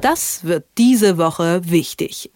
Das wird diese Woche wichtig.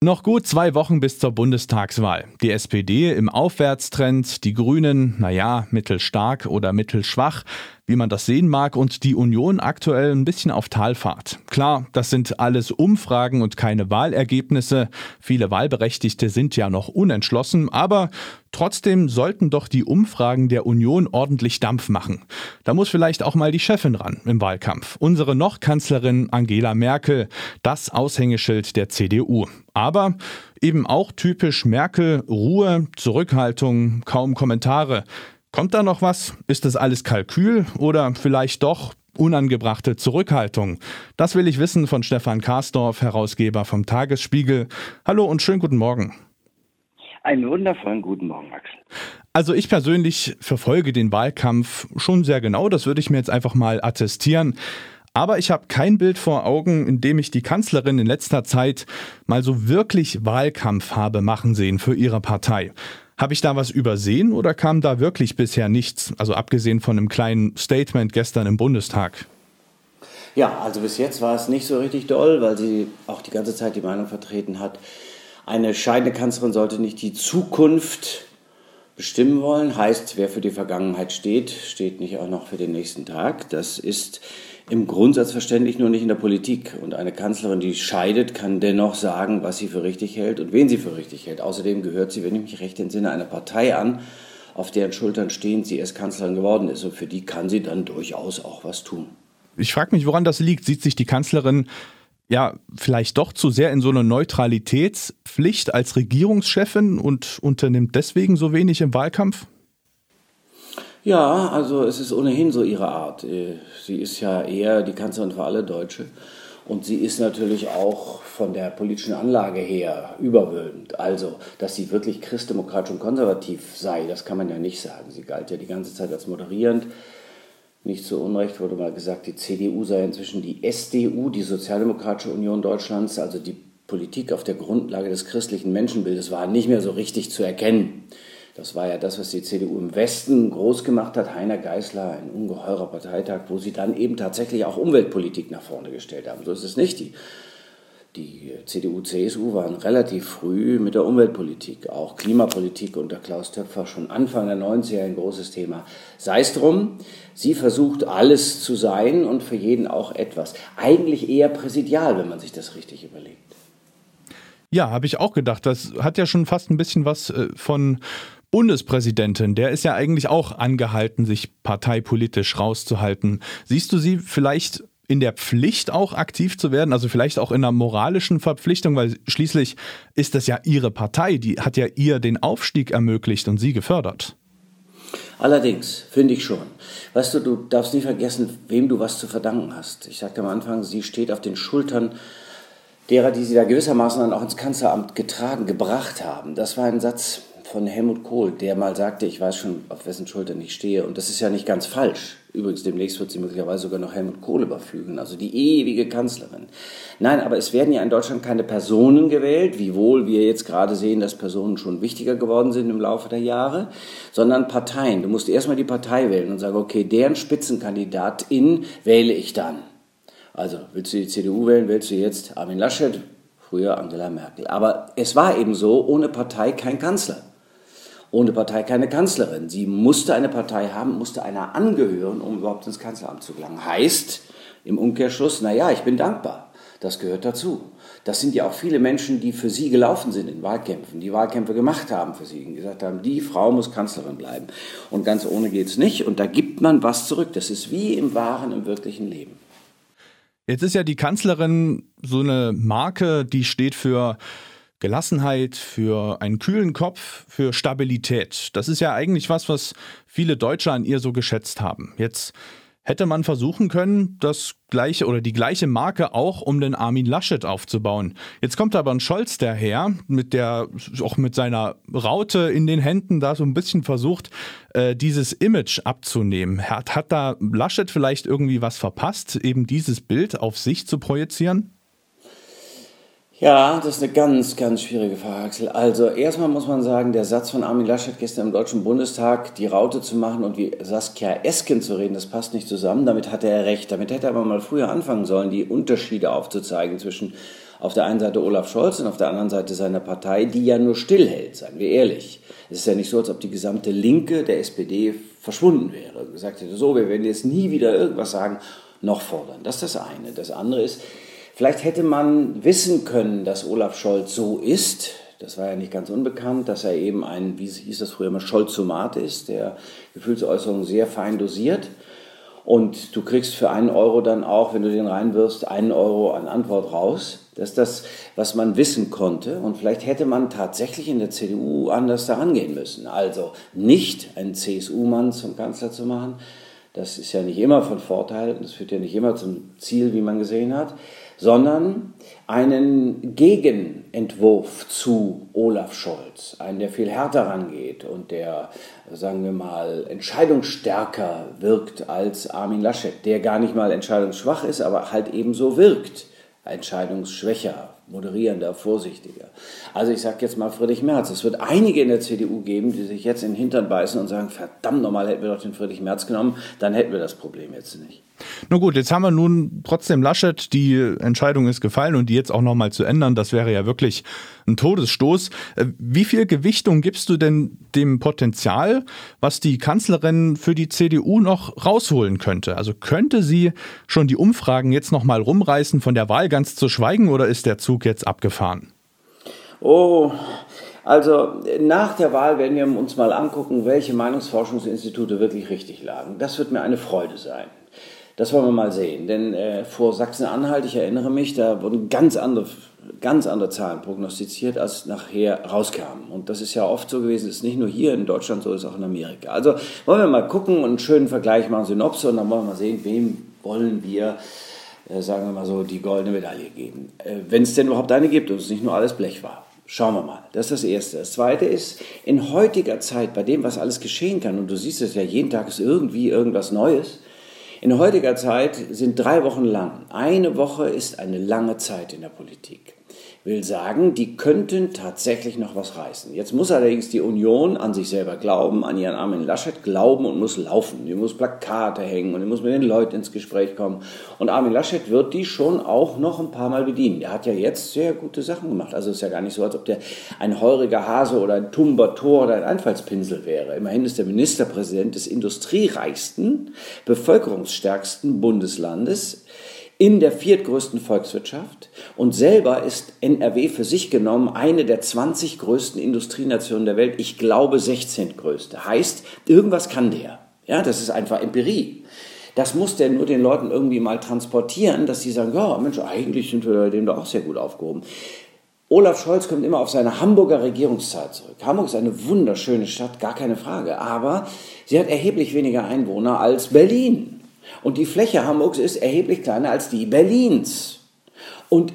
Noch gut zwei Wochen bis zur Bundestagswahl. Die SPD im Aufwärtstrend, die Grünen, naja, mittelstark oder mittelschwach, wie man das sehen mag, und die Union aktuell ein bisschen auf Talfahrt. Klar, das sind alles Umfragen und keine Wahlergebnisse. Viele Wahlberechtigte sind ja noch unentschlossen, aber trotzdem sollten doch die Umfragen der Union ordentlich Dampf machen. Da muss vielleicht auch mal die Chefin ran im Wahlkampf. Unsere noch Kanzlerin Angela Merkel, das Aushängeschild der CDU. Aber eben auch typisch Merkel, Ruhe, Zurückhaltung, kaum Kommentare. Kommt da noch was? Ist das alles Kalkül oder vielleicht doch unangebrachte Zurückhaltung? Das will ich wissen von Stefan Karsdorf, Herausgeber vom Tagesspiegel. Hallo und schönen guten Morgen. Einen wundervollen guten Morgen, Axel. Also ich persönlich verfolge den Wahlkampf schon sehr genau, das würde ich mir jetzt einfach mal attestieren. Aber ich habe kein Bild vor Augen, in dem ich die Kanzlerin in letzter Zeit mal so wirklich Wahlkampf habe machen sehen für ihre Partei. Habe ich da was übersehen oder kam da wirklich bisher nichts? Also abgesehen von einem kleinen Statement gestern im Bundestag. Ja, also bis jetzt war es nicht so richtig doll, weil sie auch die ganze Zeit die Meinung vertreten hat, eine scheidende Kanzlerin sollte nicht die Zukunft bestimmen wollen. Heißt, wer für die Vergangenheit steht, steht nicht auch noch für den nächsten Tag. Das ist im Grundsatz verständlich, nur nicht in der Politik. Und eine Kanzlerin, die scheidet, kann dennoch sagen, was sie für richtig hält und wen sie für richtig hält. Außerdem gehört sie, wenn ich mich recht entsinne, einer Partei an, auf deren Schultern stehend sie erst Kanzlerin geworden ist. Und für die kann sie dann durchaus auch was tun. Ich frage mich, woran das liegt. Sieht sich die Kanzlerin ja vielleicht doch zu sehr in so eine Neutralitätspflicht als Regierungschefin und unternimmt deswegen so wenig im Wahlkampf? Ja, also es ist ohnehin so ihre Art. Äh, sie ist ja eher die Kanzlerin für alle Deutsche. Und sie ist natürlich auch von der politischen Anlage her überwölbend. Also, dass sie wirklich christdemokratisch und konservativ sei, das kann man ja nicht sagen. Sie galt ja die ganze Zeit als moderierend. Nicht zu Unrecht wurde mal gesagt, die CDU sei inzwischen die SDU, die Sozialdemokratische Union Deutschlands, also die Politik auf der Grundlage des christlichen Menschenbildes war nicht mehr so richtig zu erkennen. Das war ja das, was die CDU im Westen groß gemacht hat. Heiner Geißler, ein ungeheurer Parteitag, wo sie dann eben tatsächlich auch Umweltpolitik nach vorne gestellt haben. So ist es nicht. Die, die CDU, CSU waren relativ früh mit der Umweltpolitik, auch Klimapolitik unter Klaus Töpfer schon Anfang der 90er ein großes Thema. Sei es drum, sie versucht alles zu sein und für jeden auch etwas. Eigentlich eher präsidial, wenn man sich das richtig überlegt. Ja, habe ich auch gedacht. Das hat ja schon fast ein bisschen was äh, von Bundespräsidentin, der ist ja eigentlich auch angehalten, sich parteipolitisch rauszuhalten. Siehst du sie vielleicht in der Pflicht auch aktiv zu werden, also vielleicht auch in einer moralischen Verpflichtung, weil schließlich ist das ja ihre Partei, die hat ja ihr den Aufstieg ermöglicht und sie gefördert. Allerdings, finde ich schon. Weißt du, du darfst nie vergessen, wem du was zu verdanken hast. Ich sagte am Anfang, sie steht auf den Schultern derer, die sie da gewissermaßen dann auch ins Kanzleramt getragen, gebracht haben. Das war ein Satz, von Helmut Kohl, der mal sagte, ich weiß schon, auf wessen Schultern ich stehe. Und das ist ja nicht ganz falsch. Übrigens, demnächst wird sie möglicherweise sogar noch Helmut Kohl überflügen, also die ewige Kanzlerin. Nein, aber es werden ja in Deutschland keine Personen gewählt, wiewohl wir jetzt gerade sehen, dass Personen schon wichtiger geworden sind im Laufe der Jahre, sondern Parteien. Du musst erstmal die Partei wählen und sagen, okay, deren Spitzenkandidatin wähle ich dann. Also, willst du die CDU wählen, wählst du jetzt Armin Laschet, früher Angela Merkel. Aber es war eben so, ohne Partei kein Kanzler ohne Partei keine Kanzlerin. Sie musste eine Partei haben, musste einer angehören, um überhaupt ins Kanzleramt zu gelangen. Heißt im Umkehrschluss, naja, ich bin dankbar. Das gehört dazu. Das sind ja auch viele Menschen, die für sie gelaufen sind in Wahlkämpfen, die Wahlkämpfe gemacht haben für sie und gesagt haben, die Frau muss Kanzlerin bleiben. Und ganz ohne geht es nicht. Und da gibt man was zurück. Das ist wie im wahren, im wirklichen Leben. Jetzt ist ja die Kanzlerin so eine Marke, die steht für Gelassenheit, für einen kühlen Kopf, für Stabilität. Das ist ja eigentlich was, was viele Deutsche an ihr so geschätzt haben. Jetzt hätte man versuchen können, das gleiche oder die gleiche Marke auch um den Armin Laschet aufzubauen. Jetzt kommt aber ein Scholz daher, mit der auch mit seiner Raute in den Händen da so ein bisschen versucht, äh, dieses Image abzunehmen. Hat, hat da Laschet vielleicht irgendwie was verpasst, eben dieses Bild auf sich zu projizieren? Ja, das ist eine ganz, ganz schwierige Frage, Axel. Also erstmal muss man sagen, der Satz von Armin Laschet gestern im Deutschen Bundestag, die Raute zu machen und wie Saskia Esken zu reden, das passt nicht zusammen. Damit hatte er recht. Damit hätte er aber mal früher anfangen sollen, die Unterschiede aufzuzeigen zwischen auf der einen Seite Olaf Scholz und auf der anderen Seite seiner Partei, die ja nur stillhält, seien wir ehrlich. Es ist ja nicht so, als ob die gesamte Linke der SPD verschwunden wäre. Gesagt hätte, so, wir werden jetzt nie wieder irgendwas sagen, noch fordern. Das ist das eine. Das andere ist, Vielleicht hätte man wissen können, dass Olaf Scholz so ist. Das war ja nicht ganz unbekannt, dass er eben ein, wie hieß das früher immer, Scholzomat ist, der Gefühlsäußerungen sehr fein dosiert. Und du kriegst für einen Euro dann auch, wenn du den reinwirfst, einen Euro an Antwort raus. Das ist das, was man wissen konnte. Und vielleicht hätte man tatsächlich in der CDU anders daran gehen müssen. Also nicht einen CSU-Mann zum Kanzler zu machen. Das ist ja nicht immer von Vorteil. Das führt ja nicht immer zum Ziel, wie man gesehen hat sondern einen Gegenentwurf zu Olaf Scholz, einen, der viel härter rangeht und der, sagen wir mal, entscheidungsstärker wirkt als Armin Laschet, der gar nicht mal entscheidungsschwach ist, aber halt ebenso wirkt, entscheidungsschwächer, moderierender, vorsichtiger. Also ich sage jetzt mal Friedrich Merz. Es wird einige in der CDU geben, die sich jetzt in den Hintern beißen und sagen, verdammt nochmal, hätten wir doch den Friedrich Merz genommen, dann hätten wir das Problem jetzt nicht. Na gut, jetzt haben wir nun trotzdem Laschet. Die Entscheidung ist gefallen und die jetzt auch nochmal zu ändern, das wäre ja wirklich ein Todesstoß. Äh, wie viel Gewichtung gibst du denn dem Potenzial, was die Kanzlerin für die CDU noch rausholen könnte? Also könnte sie schon die Umfragen jetzt nochmal rumreißen, von der Wahl ganz zu schweigen oder ist der Zug jetzt abgefahren? Oh, also nach der Wahl werden wir uns mal angucken, welche Meinungsforschungsinstitute wirklich richtig lagen. Das wird mir eine Freude sein. Das wollen wir mal sehen. Denn äh, vor Sachsen-Anhalt, ich erinnere mich, da wurden ganz andere, ganz andere Zahlen prognostiziert, als nachher rauskamen. Und das ist ja oft so gewesen, ist nicht nur hier in Deutschland so, ist auch in Amerika. Also wollen wir mal gucken und einen schönen Vergleich machen, Synopse, und dann wollen wir mal sehen, wem wollen wir, äh, sagen wir mal so, die goldene Medaille geben. Äh, Wenn es denn überhaupt eine gibt und es nicht nur alles Blech war. Schauen wir mal. Das ist das Erste. Das Zweite ist, in heutiger Zeit, bei dem, was alles geschehen kann, und du siehst es ja, jeden Tag ist irgendwie irgendwas Neues, in heutiger Zeit sind drei Wochen lang. Eine Woche ist eine lange Zeit in der Politik will sagen, die könnten tatsächlich noch was reißen. Jetzt muss allerdings die Union an sich selber glauben, an ihren Armin Laschet glauben und muss laufen. Die muss Plakate hängen und die muss mit den Leuten ins Gespräch kommen. Und Armin Laschet wird die schon auch noch ein paar Mal bedienen. Der hat ja jetzt sehr gute Sachen gemacht. Also es ist ja gar nicht so, als ob der ein heuriger Hase oder ein tumber Tor oder ein Einfallspinsel wäre. Immerhin ist der Ministerpräsident des industriereichsten, bevölkerungsstärksten Bundeslandes in der viertgrößten Volkswirtschaft und selber ist NRW für sich genommen eine der 20 größten Industrienationen der Welt, ich glaube 16 größte. Heißt, irgendwas kann der. Ja, das ist einfach Empirie. Das muss der nur den Leuten irgendwie mal transportieren, dass sie sagen, ja, Mensch, eigentlich sind wir dem doch auch sehr gut aufgehoben. Olaf Scholz kommt immer auf seine Hamburger Regierungszeit zurück. Hamburg ist eine wunderschöne Stadt, gar keine Frage, aber sie hat erheblich weniger Einwohner als Berlin. Und die Fläche Hamburgs ist erheblich kleiner als die Berlins. Und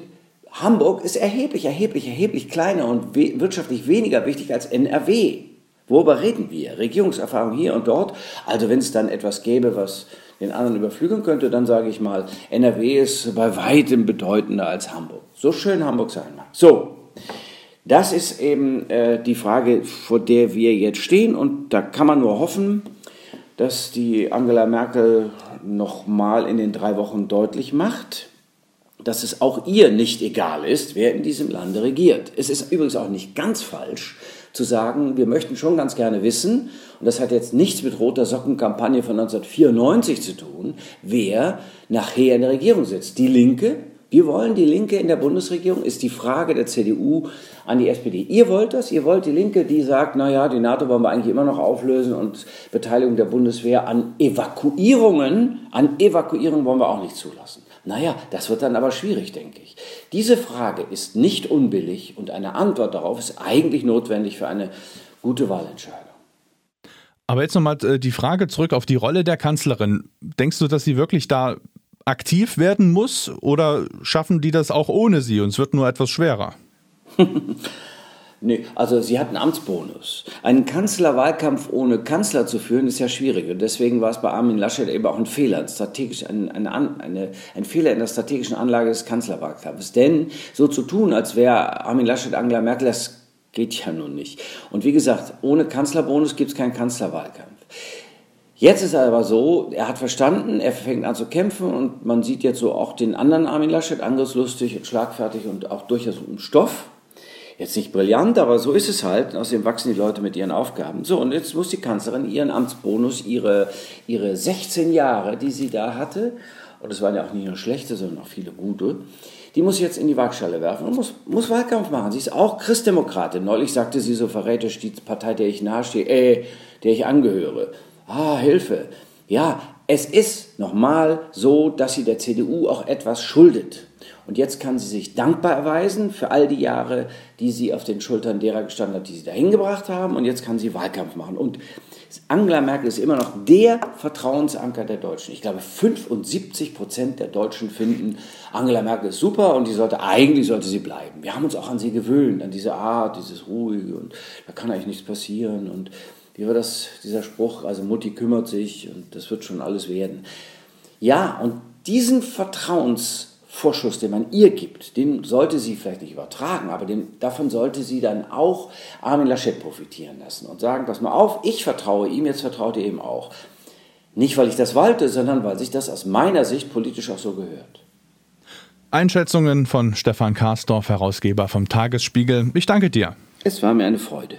Hamburg ist erheblich, erheblich, erheblich kleiner und we wirtschaftlich weniger wichtig als NRW. Worüber reden wir? Regierungserfahrung hier und dort. Also wenn es dann etwas gäbe, was den anderen überflügeln könnte, dann sage ich mal, NRW ist bei weitem bedeutender als Hamburg. So schön Hamburg sein mag. So, das ist eben äh, die Frage, vor der wir jetzt stehen und da kann man nur hoffen, dass die Angela Merkel nochmal in den drei Wochen deutlich macht, dass es auch ihr nicht egal ist, wer in diesem Lande regiert. Es ist übrigens auch nicht ganz falsch zu sagen, wir möchten schon ganz gerne wissen, und das hat jetzt nichts mit roter Sockenkampagne von 1994 zu tun, wer nachher in der Regierung sitzt. Die Linke, wir wollen die Linke in der Bundesregierung, ist die Frage der CDU an die SPD. Ihr wollt das, ihr wollt die Linke, die sagt, naja, die NATO wollen wir eigentlich immer noch auflösen und Beteiligung der Bundeswehr an Evakuierungen, an Evakuierungen wollen wir auch nicht zulassen. Naja, das wird dann aber schwierig, denke ich. Diese Frage ist nicht unbillig und eine Antwort darauf ist eigentlich notwendig für eine gute Wahlentscheidung. Aber jetzt nochmal äh, die Frage zurück auf die Rolle der Kanzlerin. Denkst du, dass sie wirklich da aktiv werden muss oder schaffen die das auch ohne sie und es wird nur etwas schwerer? Nee, also sie hat einen Amtsbonus. Einen Kanzlerwahlkampf ohne Kanzler zu führen, ist ja schwierig. Und deswegen war es bei Armin Laschet eben auch ein Fehler, strategisch, ein, eine, eine, ein Fehler in der strategischen Anlage des Kanzlerwahlkampfes. Denn so zu tun, als wäre Armin Laschet Angela Merkel, das geht ja nun nicht. Und wie gesagt, ohne Kanzlerbonus gibt es keinen Kanzlerwahlkampf. Jetzt ist er aber so, er hat verstanden, er fängt an zu kämpfen und man sieht jetzt so auch den anderen Armin Laschet, angriffslustig und schlagfertig und auch durchaus im Stoff. Jetzt nicht brillant, aber so ist es halt. Außerdem wachsen die Leute mit ihren Aufgaben. So, und jetzt muss die Kanzlerin ihren Amtsbonus, ihre, ihre 16 Jahre, die sie da hatte, und es waren ja auch nicht nur schlechte, sondern auch viele gute, die muss jetzt in die Waagschale werfen und muss, muss Wahlkampf machen. Sie ist auch Christdemokratin. Neulich sagte sie so verräterisch, die Partei, der ich nahestehe, äh, der ich angehöre. Ah, Hilfe. Ja, es ist nochmal so, dass sie der CDU auch etwas schuldet. Und jetzt kann sie sich dankbar erweisen für all die Jahre, die sie auf den Schultern derer gestanden hat, die sie dahin gebracht haben. Und jetzt kann sie Wahlkampf machen. Und Angela Merkel ist immer noch der Vertrauensanker der Deutschen. Ich glaube, 75 Prozent der Deutschen finden, Angela Merkel ist super und die sollte, eigentlich sollte sie bleiben. Wir haben uns auch an sie gewöhnt, an diese Art, dieses Ruhige und da kann eigentlich nichts passieren. Und wie war das, dieser Spruch, also Mutti kümmert sich und das wird schon alles werden. Ja, und diesen Vertrauens Vorschuss, den man ihr gibt, den sollte sie vielleicht nicht übertragen, aber den, davon sollte sie dann auch Armin Laschet profitieren lassen und sagen, pass mal auf, ich vertraue ihm, jetzt vertraut ihr ihm auch. Nicht, weil ich das walte, sondern weil sich das aus meiner Sicht politisch auch so gehört. Einschätzungen von Stefan Karsdorf, Herausgeber vom Tagesspiegel. Ich danke dir. Es war mir eine Freude.